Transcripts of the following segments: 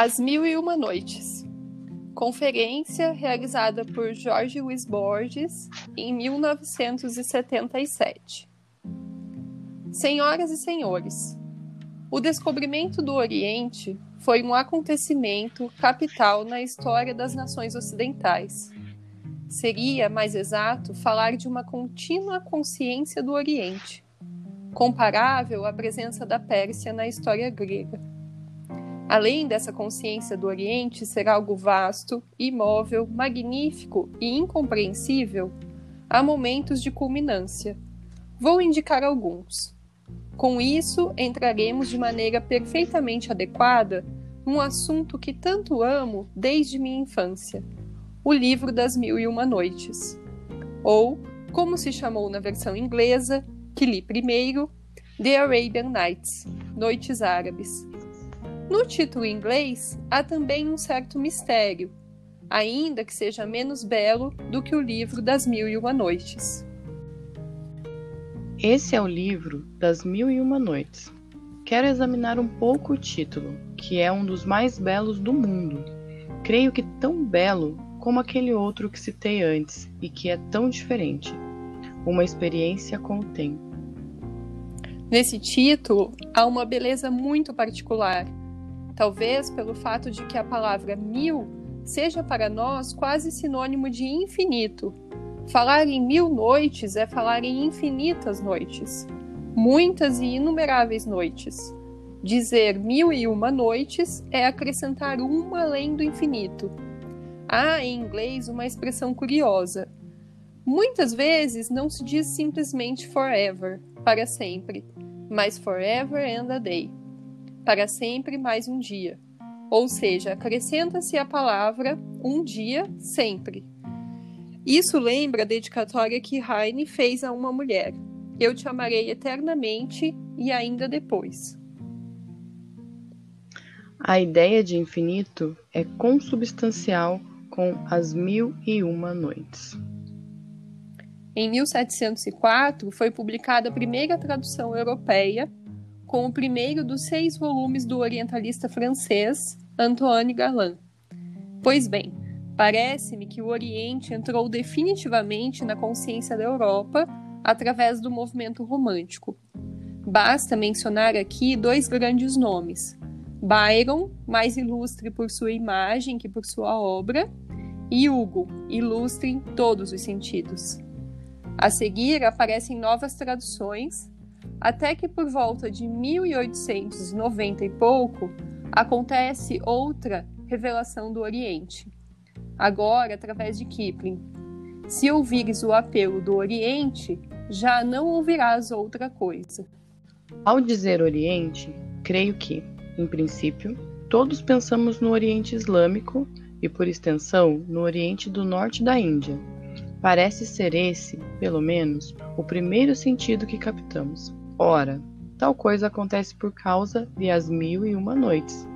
As Mil e Uma Noites. Conferência realizada por Jorge Luiz Borges em 1977. Senhoras e senhores, o descobrimento do Oriente foi um acontecimento capital na história das nações ocidentais. Seria mais exato falar de uma contínua consciência do Oriente, comparável à presença da Pérsia na história grega. Além dessa consciência do Oriente ser algo vasto, imóvel, magnífico e incompreensível, há momentos de culminância. Vou indicar alguns. Com isso, entraremos de maneira perfeitamente adequada num assunto que tanto amo desde minha infância: o livro das Mil e Uma Noites. Ou, como se chamou na versão inglesa, que li primeiro, The Arabian Nights Noites Árabes no título em inglês, há também um certo mistério, ainda que seja menos belo do que o livro das Mil e Uma Noites. Esse é o livro das Mil e Uma Noites. Quero examinar um pouco o título, que é um dos mais belos do mundo. Creio que tão belo como aquele outro que citei antes e que é tão diferente. Uma experiência com o tempo. Nesse título há uma beleza muito particular Talvez pelo fato de que a palavra mil seja para nós quase sinônimo de infinito. Falar em mil noites é falar em infinitas noites, muitas e inumeráveis noites. Dizer mil e uma noites é acrescentar uma além do infinito. Há em inglês uma expressão curiosa. Muitas vezes não se diz simplesmente forever, para sempre, mas forever and a day para sempre mais um dia. Ou seja, acrescenta-se a palavra um dia sempre. Isso lembra a dedicatória que Heine fez a uma mulher. Eu te amarei eternamente e ainda depois. A ideia de infinito é consubstancial com as mil e uma noites. Em 1704 foi publicada a primeira tradução europeia com o primeiro dos seis volumes do orientalista francês Antoine Galland. Pois bem, parece-me que o Oriente entrou definitivamente na consciência da Europa através do movimento romântico. Basta mencionar aqui dois grandes nomes: Byron, mais ilustre por sua imagem que por sua obra, e Hugo, ilustre em todos os sentidos. A seguir aparecem novas traduções até que por volta de 1890 e pouco acontece outra revelação do Oriente, agora através de Kipling. Se ouvires o apelo do Oriente, já não ouvirás outra coisa. Ao dizer Oriente, creio que, em princípio, todos pensamos no Oriente Islâmico e, por extensão, no Oriente do Norte da Índia. Parece ser esse, pelo menos, o primeiro sentido que captamos. Ora, tal coisa acontece por causa de as mil e uma noites.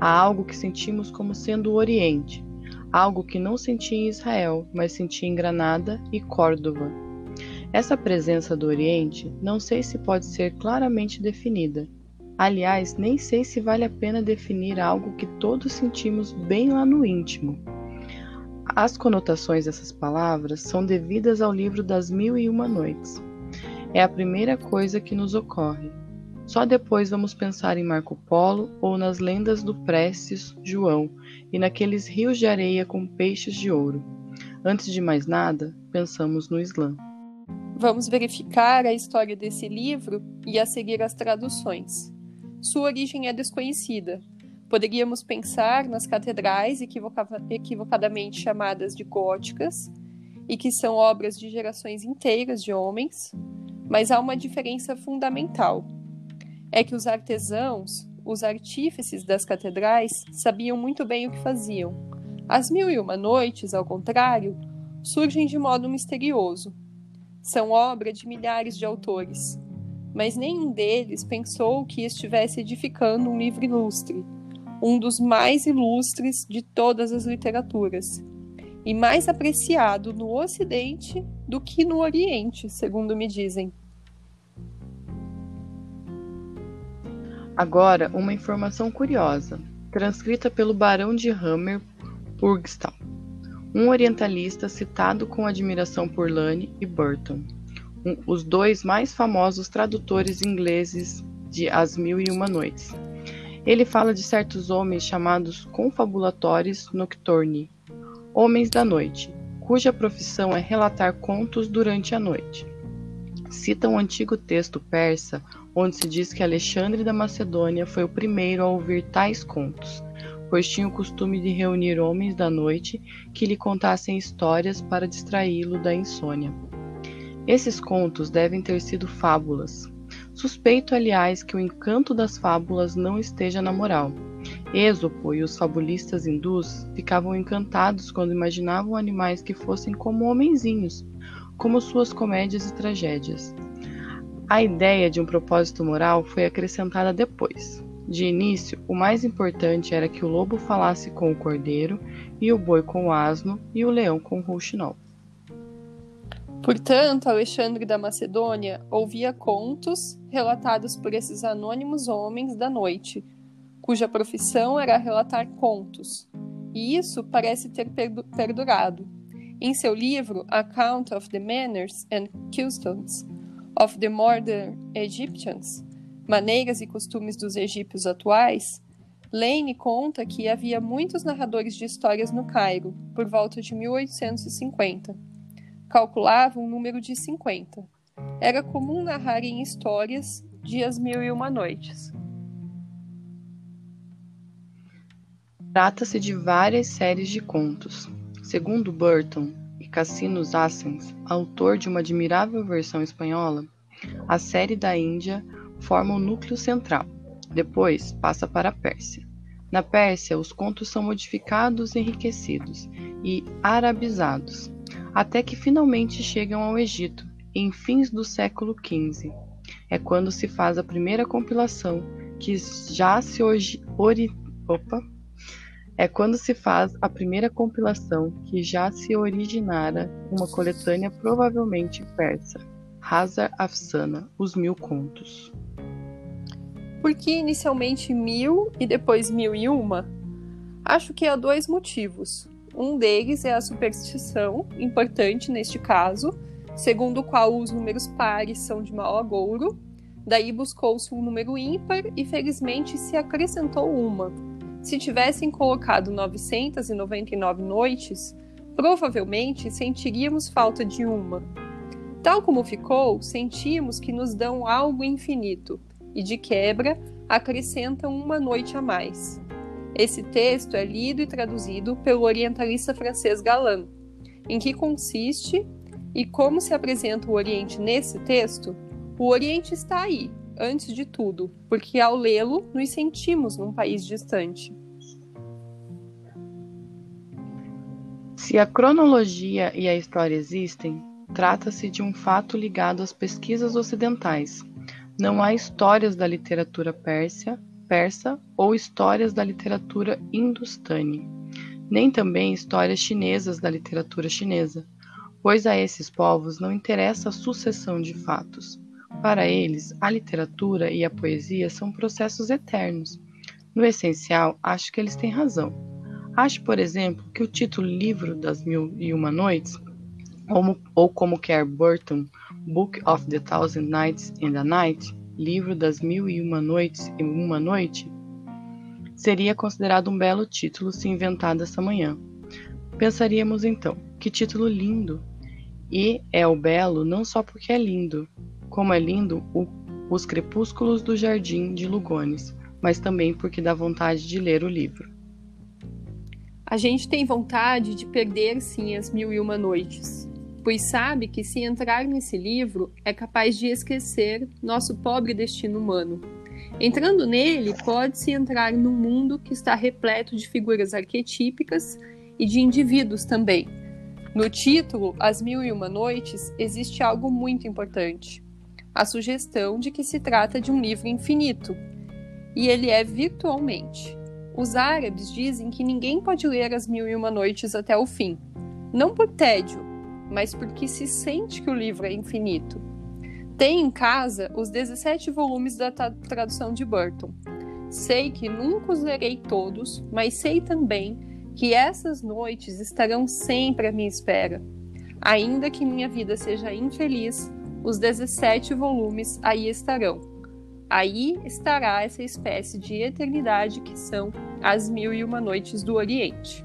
Há algo que sentimos como sendo o Oriente, algo que não senti em Israel, mas senti em Granada e Córdoba. Essa presença do Oriente não sei se pode ser claramente definida. Aliás, nem sei se vale a pena definir algo que todos sentimos bem lá no íntimo. As conotações dessas palavras são devidas ao livro das Mil e Uma Noites. É a primeira coisa que nos ocorre. Só depois vamos pensar em Marco Polo ou nas lendas do Prestes João e naqueles rios de areia com peixes de ouro. Antes de mais nada, pensamos no Islã. Vamos verificar a história desse livro e a seguir as traduções. Sua origem é desconhecida. Poderíamos pensar nas catedrais equivocadamente chamadas de góticas e que são obras de gerações inteiras de homens, mas há uma diferença fundamental. É que os artesãos, os artífices das catedrais, sabiam muito bem o que faziam. As Mil e Uma Noites, ao contrário, surgem de modo misterioso. São obra de milhares de autores, mas nenhum deles pensou que estivesse edificando um livro ilustre, um dos mais ilustres de todas as literaturas, e mais apreciado no Ocidente do que no Oriente, segundo me dizem. Agora, uma informação curiosa. transcrita pelo Barão de Hammer Purgstall, um orientalista citado com admiração por Lane e Burton, um, os dois mais famosos tradutores ingleses de As Mil e Uma Noites. Ele fala de certos homens chamados confabulatores nocturni, homens da noite, cuja profissão é relatar contos durante a noite. Cita um antigo texto persa onde se diz que Alexandre da Macedônia foi o primeiro a ouvir tais contos, pois tinha o costume de reunir homens da noite que lhe contassem histórias para distraí-lo da insônia. Esses contos devem ter sido fábulas. Suspeito, aliás, que o encanto das fábulas não esteja na moral. Êxopo e os fabulistas hindus ficavam encantados quando imaginavam animais que fossem como homenzinhos, como suas comédias e tragédias. A ideia de um propósito moral foi acrescentada depois. De início, o mais importante era que o lobo falasse com o cordeiro, e o boi com o asno, e o leão com o rouxinol. Portanto, Alexandre da Macedônia ouvia contos relatados por esses anônimos homens da noite, cuja profissão era relatar contos, e isso parece ter perdurado. Em seu livro Account of the Manners and Customs of the Modern Egyptians, Maneiras e Costumes dos Egípcios Atuais, Lane conta que havia muitos narradores de histórias no Cairo, por volta de 1850. Calculava um número de 50. Era comum narrarem histórias de As Mil e Uma Noites. Trata-se de várias séries de contos. Segundo Burton e Cassino Assens, autor de uma admirável versão espanhola, a série da Índia forma o núcleo central. Depois passa para a Pérsia. Na Pérsia, os contos são modificados, enriquecidos e arabizados, até que finalmente chegam ao Egito, em fins do século XV. É quando se faz a primeira compilação, que já se hoje ori... Opa, é quando se faz a primeira compilação que já se originara uma coletânea provavelmente persa, Hazar Afsana, Os Mil Contos. Por que inicialmente mil e depois mil e uma? Acho que há dois motivos. Um deles é a superstição, importante neste caso, segundo o qual os números pares são de maior agouro. Daí buscou-se um número ímpar e felizmente se acrescentou uma, se tivessem colocado 999 noites, provavelmente sentiríamos falta de uma. Tal como ficou, sentimos que nos dão algo infinito e, de quebra, acrescentam uma noite a mais. Esse texto é lido e traduzido pelo orientalista francês Galland. Em que consiste e como se apresenta o Oriente nesse texto? O Oriente está aí, antes de tudo, porque ao lê-lo nos sentimos num país distante. Se a cronologia e a história existem, trata-se de um fato ligado às pesquisas ocidentais. Não há histórias da literatura pérsia, persa ou histórias da literatura hindustani, nem também histórias chinesas da literatura chinesa, pois a esses povos não interessa a sucessão de fatos. Para eles, a literatura e a poesia são processos eternos. No essencial, acho que eles têm razão. Acho, por exemplo, que o título Livro das Mil e Uma Noites, ou, ou como quer Burton, Book of the Thousand Nights and a Night, Livro das Mil e Uma Noites e Uma Noite, seria considerado um belo título se inventado essa manhã. Pensaríamos então, que título lindo! E é o belo não só porque é lindo, como é lindo o, os crepúsculos do jardim de Lugones, mas também porque dá vontade de ler o livro. A gente tem vontade de perder sim as mil e uma noites, pois sabe que se entrar nesse livro é capaz de esquecer nosso pobre destino humano. Entrando nele, pode-se entrar num mundo que está repleto de figuras arquetípicas e de indivíduos também. No título, As Mil e Uma Noites, existe algo muito importante: a sugestão de que se trata de um livro infinito, e ele é virtualmente. Os árabes dizem que ninguém pode ler As Mil e Uma Noites até o fim, não por tédio, mas porque se sente que o livro é infinito. Tem em casa os 17 volumes da tradução de Burton. Sei que nunca os lerei todos, mas sei também que essas noites estarão sempre à minha espera. Ainda que minha vida seja infeliz, os 17 volumes aí estarão. Aí estará essa espécie de eternidade que são as Mil e Uma Noites do Oriente.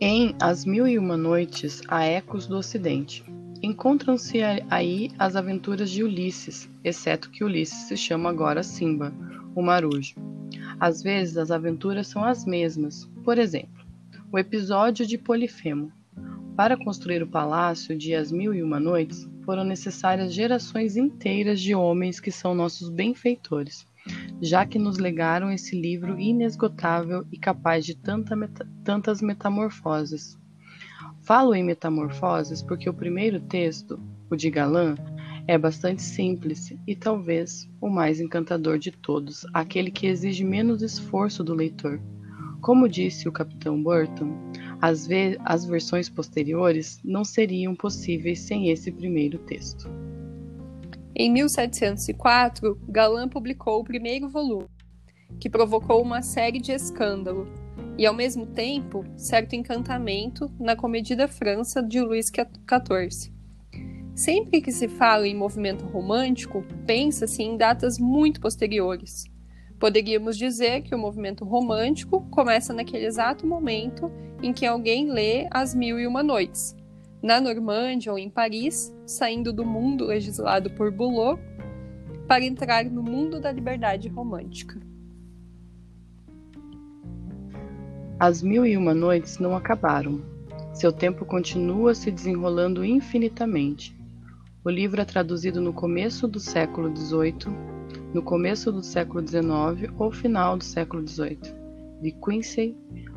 Em As Mil e Uma Noites há ecos do Ocidente. Encontram-se aí as aventuras de Ulisses, exceto que Ulisses se chama agora Simba, o marujo. Às vezes as aventuras são as mesmas. Por exemplo, o episódio de Polifemo. Para construir o palácio de As Mil e Uma Noites, foram necessárias gerações inteiras de homens que são nossos benfeitores já que nos legaram esse livro inesgotável e capaz de tanta meta tantas metamorfoses. Falo em metamorfoses porque o primeiro texto, o de Galã, é bastante simples e talvez o mais encantador de todos, aquele que exige menos esforço do leitor. Como disse o capitão Burton, as, ve as versões posteriores não seriam possíveis sem esse primeiro texto. Em 1704, Galland publicou o primeiro volume, que provocou uma série de escândalo e, ao mesmo tempo, certo encantamento na comedida França de Luís XIV. Sempre que se fala em movimento romântico, pensa-se em datas muito posteriores. Poderíamos dizer que o movimento romântico começa naquele exato momento em que alguém lê As Mil e Uma Noites, na Normândia ou em Paris, saindo do mundo legislado por Boulot para entrar no mundo da liberdade romântica. As mil e uma noites não acabaram. Seu tempo continua se desenrolando infinitamente. O livro é traduzido no começo do século XVIII, no começo do século XIX ou final do século XVIII. De Quincy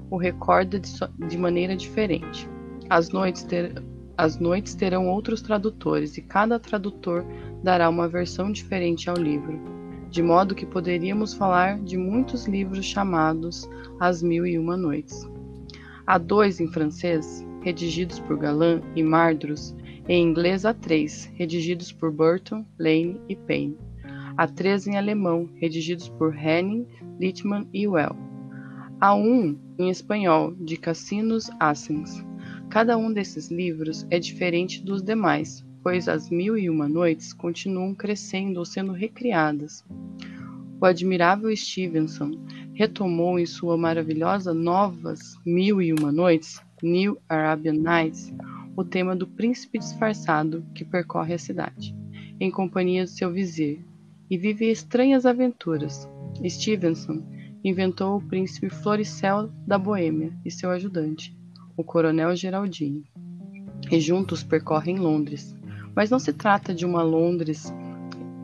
o recorda de, so de maneira diferente. As noites ter as noites terão outros tradutores e cada tradutor dará uma versão diferente ao livro, de modo que poderíamos falar de muitos livros chamados As Mil e Uma Noites. Há dois em francês, redigidos por Galland e Mardrus, em inglês há três, redigidos por Burton, Lane e Payne. Há três em alemão, redigidos por Henning, Littmann e Well. Há um em espanhol, de Cassinos Assens. Cada um desses livros é diferente dos demais, pois as Mil e Uma Noites continuam crescendo ou sendo recriadas. O admirável Stevenson retomou em sua maravilhosa Novas Mil e Uma Noites, New Arabian Nights, o tema do príncipe disfarçado que percorre a cidade, em companhia do seu vizir, e vive estranhas aventuras. Stevenson inventou o príncipe Floricel da Boêmia e seu ajudante, o coronel Geraldine, e juntos percorrem Londres. Mas não se trata de uma Londres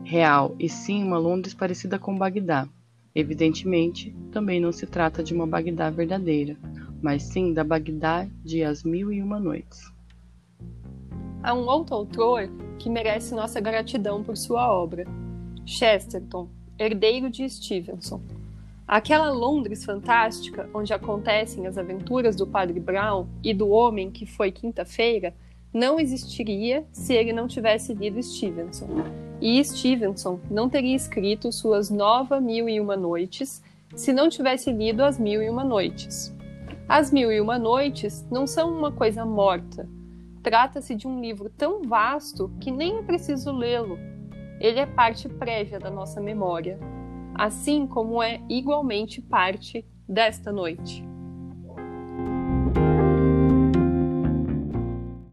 real, e sim uma Londres parecida com Bagdá. Evidentemente, também não se trata de uma Bagdá verdadeira, mas sim da Bagdá de As Mil e Uma Noites. Há um outro autor que merece nossa gratidão por sua obra, Chesterton, herdeiro de Stevenson. Aquela Londres fantástica, onde acontecem as aventuras do Padre Brown e do homem que foi quinta-feira, não existiria se ele não tivesse lido Stevenson. E Stevenson não teria escrito suas Nova Mil e Uma Noites se não tivesse lido As Mil e Uma Noites. As Mil e Uma Noites não são uma coisa morta. Trata-se de um livro tão vasto que nem é preciso lê-lo. Ele é parte prévia da nossa memória assim como é igualmente parte desta noite.